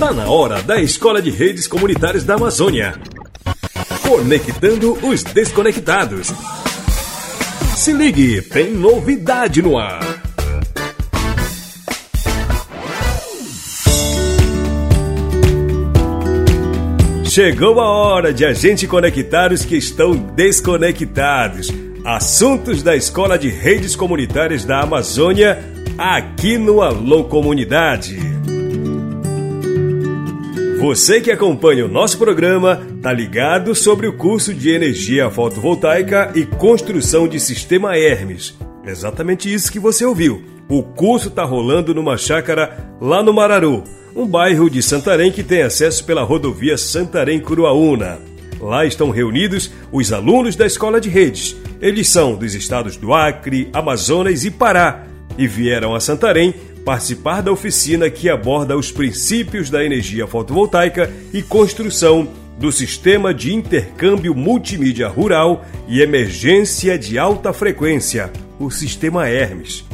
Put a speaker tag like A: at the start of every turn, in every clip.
A: Tá na hora da Escola de Redes Comunitárias da Amazônia. Conectando os desconectados. Se ligue, tem novidade no ar. Chegou a hora de a gente conectar os que estão desconectados. Assuntos da Escola de Redes Comunitárias da Amazônia, aqui no Alô Comunidade. Você que acompanha o nosso programa tá ligado sobre o curso de energia fotovoltaica e construção de sistema Hermes. Exatamente isso que você ouviu. O curso tá rolando numa chácara lá no Mararu um bairro de Santarém que tem acesso pela rodovia Santarém-Curuaúna. Lá estão reunidos os alunos da escola de redes. Eles são dos estados do Acre, Amazonas e Pará e vieram a Santarém participar da oficina que aborda os princípios da energia fotovoltaica e construção do sistema de intercâmbio multimídia rural e emergência de alta frequência, o sistema Hermes.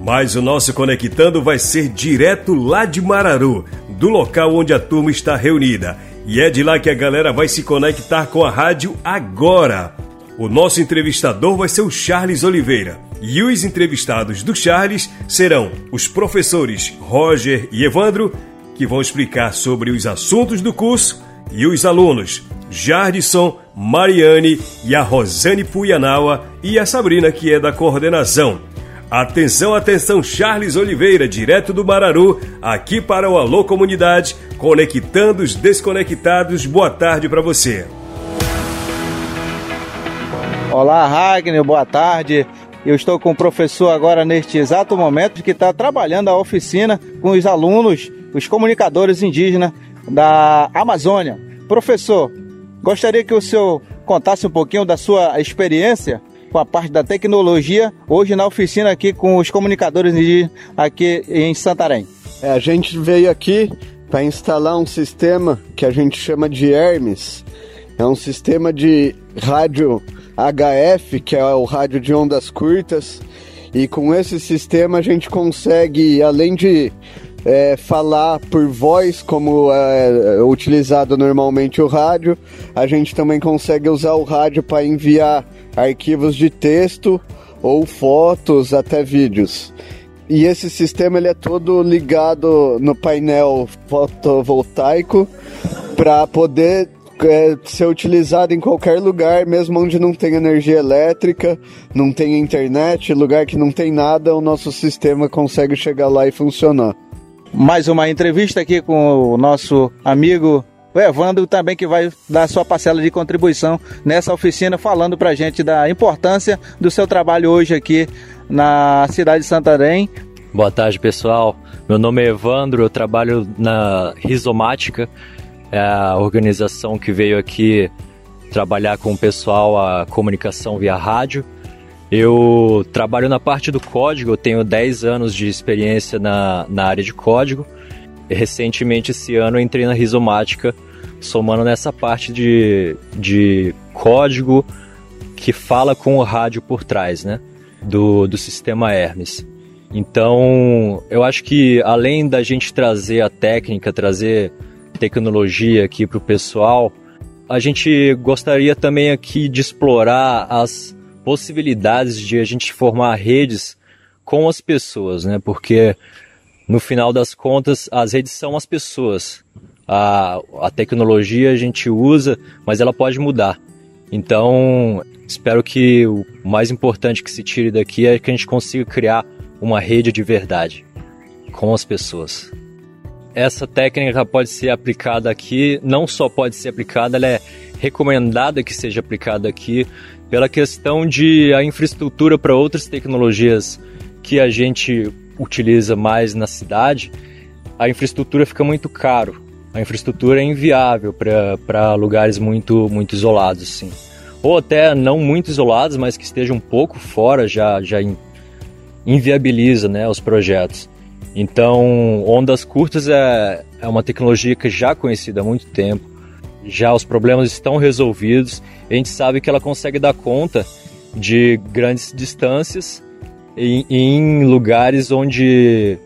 A: Mas o nosso Conectando vai ser direto lá de Mararu, do local onde a turma está reunida. E é de lá que a galera vai se conectar com a rádio agora. O nosso entrevistador vai ser o Charles Oliveira. E os entrevistados do Charles serão os professores Roger e Evandro, que vão explicar sobre os assuntos do curso, e os alunos Jardison, Mariane e a Rosane Puyanawa e a Sabrina, que é da coordenação. Atenção, atenção, Charles Oliveira, direto do Mararu, aqui para o Alô Comunidade, conectando os desconectados. Boa tarde para você.
B: Olá, Ragnar, boa tarde. Eu estou com o professor agora neste exato momento que está trabalhando a oficina com os alunos, os comunicadores indígenas da Amazônia. Professor, gostaria que o senhor contasse um pouquinho da sua experiência com a parte da tecnologia, hoje na oficina aqui com os comunicadores aqui em Santarém.
C: É, a gente veio aqui para instalar um sistema que a gente chama de Hermes. É um sistema de rádio HF, que é o rádio de ondas curtas. E com esse sistema a gente consegue, além de é, falar por voz, como é, é utilizado normalmente o rádio, a gente também consegue usar o rádio para enviar arquivos de texto ou fotos, até vídeos. E esse sistema ele é todo ligado no painel fotovoltaico para poder é, ser utilizado em qualquer lugar, mesmo onde não tem energia elétrica, não tem internet, lugar que não tem nada, o nosso sistema consegue chegar lá e funcionar.
B: Mais uma entrevista aqui com o nosso amigo o Evandro também que vai dar sua parcela de contribuição nessa oficina, falando para a gente da importância do seu trabalho hoje aqui na cidade de Santarém.
D: Boa tarde, pessoal. Meu nome é Evandro, eu trabalho na Rizomática, é a organização que veio aqui trabalhar com o pessoal a comunicação via rádio. Eu trabalho na parte do código, eu tenho 10 anos de experiência na, na área de código. Recentemente, esse ano, entrei na Rizomática, somando nessa parte de, de código que fala com o rádio por trás, né? Do, do sistema Hermes. Então, eu acho que além da gente trazer a técnica, trazer tecnologia aqui para o pessoal, a gente gostaria também aqui de explorar as possibilidades de a gente formar redes com as pessoas, né? Porque no final das contas, as redes são as pessoas. A, a tecnologia a gente usa, mas ela pode mudar. Então, espero que o mais importante que se tire daqui é que a gente consiga criar uma rede de verdade com as pessoas. Essa técnica pode ser aplicada aqui, não só pode ser aplicada, ela é recomendada que seja aplicada aqui pela questão de a infraestrutura para outras tecnologias que a gente utiliza mais na cidade, a infraestrutura fica muito caro. A infraestrutura é inviável para lugares muito, muito isolados, sim. Ou até não muito isolados, mas que estejam um pouco fora, já, já inviabiliza né, os projetos. Então, ondas curtas é, é uma tecnologia que já é conhecida há muito tempo, já os problemas estão resolvidos, a gente sabe que ela consegue dar conta de grandes distâncias em, em lugares onde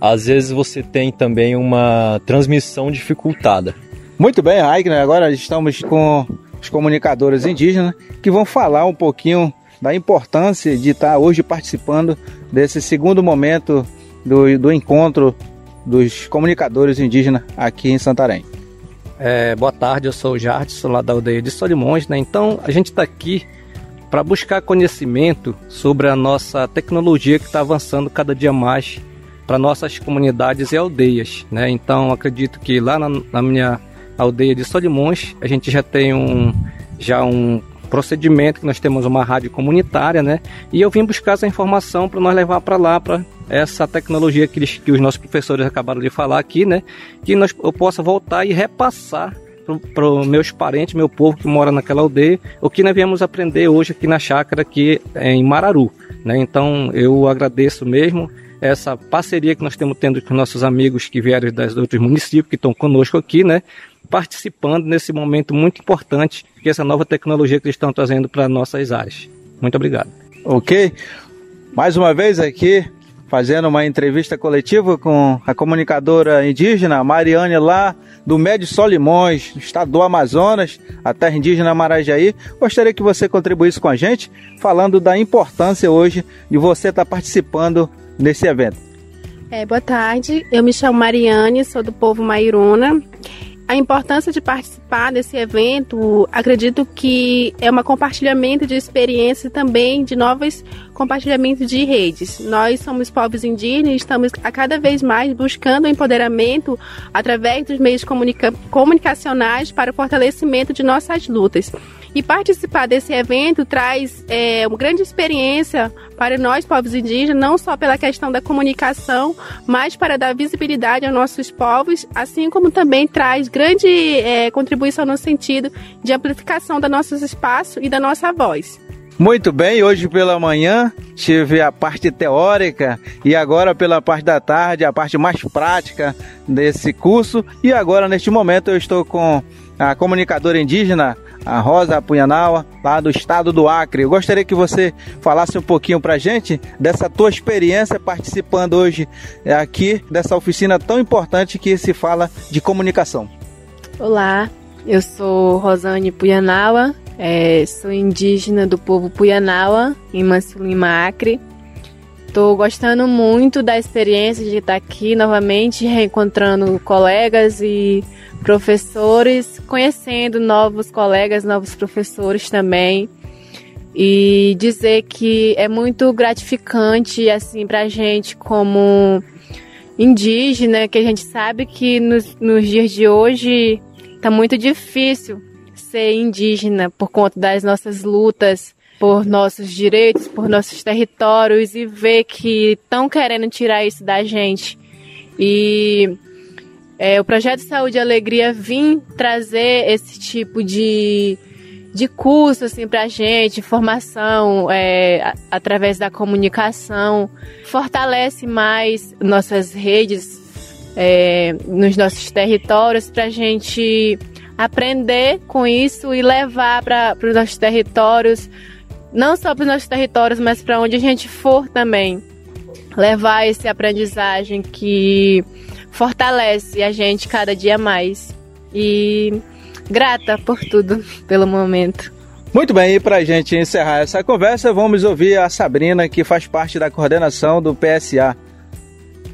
D: às vezes você tem também uma transmissão dificultada.
B: Muito bem, Raigner. Agora estamos com os comunicadores indígenas que vão falar um pouquinho da importância de estar hoje participando desse segundo momento do, do encontro dos comunicadores indígenas aqui em Santarém.
E: É, boa tarde, eu sou o Jardim, sou lá da aldeia de Solimões, né? Então a gente está aqui para buscar conhecimento sobre a nossa tecnologia que está avançando cada dia mais para nossas comunidades e aldeias, né? Então acredito que lá na, na minha aldeia de Solimões a gente já tem um já um procedimento que nós temos uma rádio comunitária, né? E eu vim buscar essa informação para nós levar para lá para essa tecnologia que, que os nossos professores acabaram de falar aqui, né? Que nós, eu possa voltar e repassar para os meus parentes, meu povo que mora naquela aldeia, o que nós viemos aprender hoje aqui na chácara aqui em Mararu, né? Então eu agradeço mesmo essa parceria que nós temos tendo com nossos amigos que vieram das outros municípios que estão conosco aqui, né? Participando nesse momento muito importante que essa nova tecnologia que eles estão trazendo para nossas áreas. Muito obrigado.
B: Ok. Mais uma vez aqui fazendo uma entrevista coletiva com a comunicadora indígena Mariane lá do Médio Solimões, estado do Amazonas, a terra indígena Marajaí. Gostaria que você contribuísse com a gente, falando da importância hoje de você estar participando nesse evento.
F: É, boa tarde, eu me chamo Mariane, sou do povo Mairuna a importância de participar desse evento, acredito que é um compartilhamento de experiência também de novos compartilhamentos de redes. Nós somos povos indígenas e estamos a cada vez mais buscando empoderamento através dos meios comunica comunicacionais para o fortalecimento de nossas lutas. E participar desse evento traz é, uma grande experiência para nós, povos indígenas, não só pela questão da comunicação, mas para dar visibilidade aos nossos povos, assim como também traz grande é, contribuição no sentido de amplificação do nosso espaço e da nossa voz.
B: Muito bem, hoje pela manhã tive a parte teórica e agora pela parte da tarde, a parte mais prática desse curso. E agora, neste momento, eu estou com a comunicadora indígena a Rosa Apunhanaua, lá do estado do Acre. Eu gostaria que você falasse um pouquinho para gente dessa tua experiência participando hoje aqui dessa oficina tão importante que se fala de comunicação.
G: Olá, eu sou Rosane Puyanawa, é, sou indígena do povo Puyanawa, em Mansulima, Acre. Estou gostando muito da experiência de estar aqui novamente, reencontrando colegas e professores, conhecendo novos colegas, novos professores também. E dizer que é muito gratificante, assim, pra gente como indígena, que a gente sabe que nos, nos dias de hoje tá muito difícil ser indígena por conta das nossas lutas por nossos direitos, por nossos territórios e ver que estão querendo tirar isso da gente. E é, o projeto Saúde e Alegria vim trazer esse tipo de, de curso assim, para a gente, formação é, através da comunicação, fortalece mais nossas redes é, nos nossos territórios para a gente aprender com isso e levar para os nossos territórios, não só para os nossos territórios, mas para onde a gente for também. Levar esse aprendizagem que fortalece a gente cada dia mais. E grata por tudo, pelo momento.
B: Muito bem, e para a gente encerrar essa conversa, vamos ouvir a Sabrina, que faz parte da coordenação do PSA.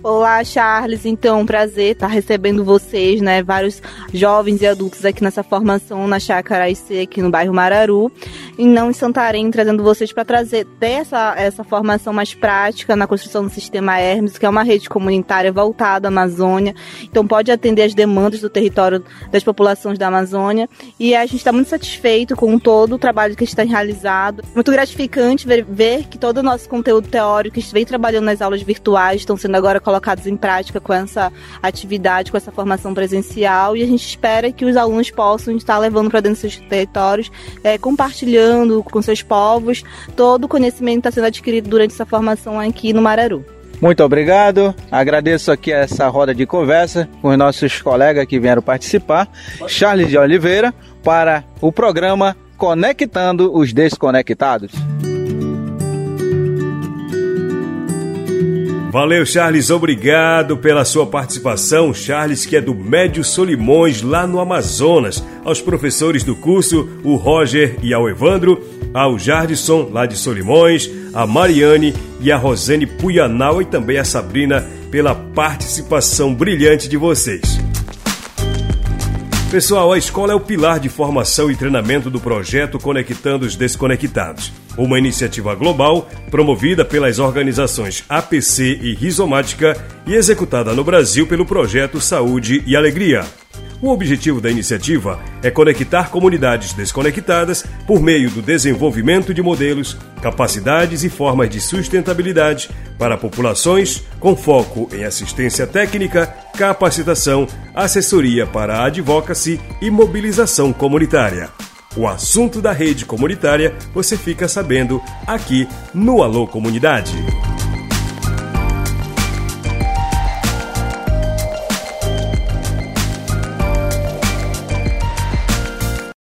H: Olá, Charles. Então, um prazer estar recebendo vocês, né? Vários jovens e adultos aqui nessa formação na Chácara IC, aqui no bairro Mararu. E não em Santarém, trazendo vocês para trazer dessa essa formação mais prática na construção do sistema Hermes, que é uma rede comunitária voltada à Amazônia. Então, pode atender as demandas do território das populações da Amazônia. E a gente está muito satisfeito com todo o trabalho que está realizado. Muito gratificante ver, ver que todo o nosso conteúdo teórico que vem trabalhando nas aulas virtuais estão sendo agora colocados em prática com essa atividade, com essa formação presencial e a gente espera que os alunos possam estar levando para dentro dos seus territórios, é, compartilhando com seus povos todo o conhecimento que está sendo adquirido durante essa formação aqui no Mararu.
B: Muito obrigado. Agradeço aqui essa roda de conversa com os nossos colegas que vieram participar. Charles de Oliveira para o programa Conectando os Desconectados.
A: Valeu, Charles, obrigado pela sua participação. Charles, que é do Médio Solimões, lá no Amazonas. Aos professores do curso, o Roger e ao Evandro, ao Jardison, lá de Solimões, a Mariane e a Rosane Puyanal e também a Sabrina pela participação brilhante de vocês. Pessoal, a escola é o pilar de formação e treinamento do projeto Conectando os Desconectados, uma iniciativa global promovida pelas organizações APC e Rizomática e executada no Brasil pelo projeto Saúde e Alegria. O objetivo da iniciativa é conectar comunidades desconectadas por meio do desenvolvimento de modelos, capacidades e formas de sustentabilidade para populações com foco em assistência técnica, capacitação, assessoria para advocacy e mobilização comunitária. O assunto da rede comunitária você fica sabendo aqui no Alô Comunidade.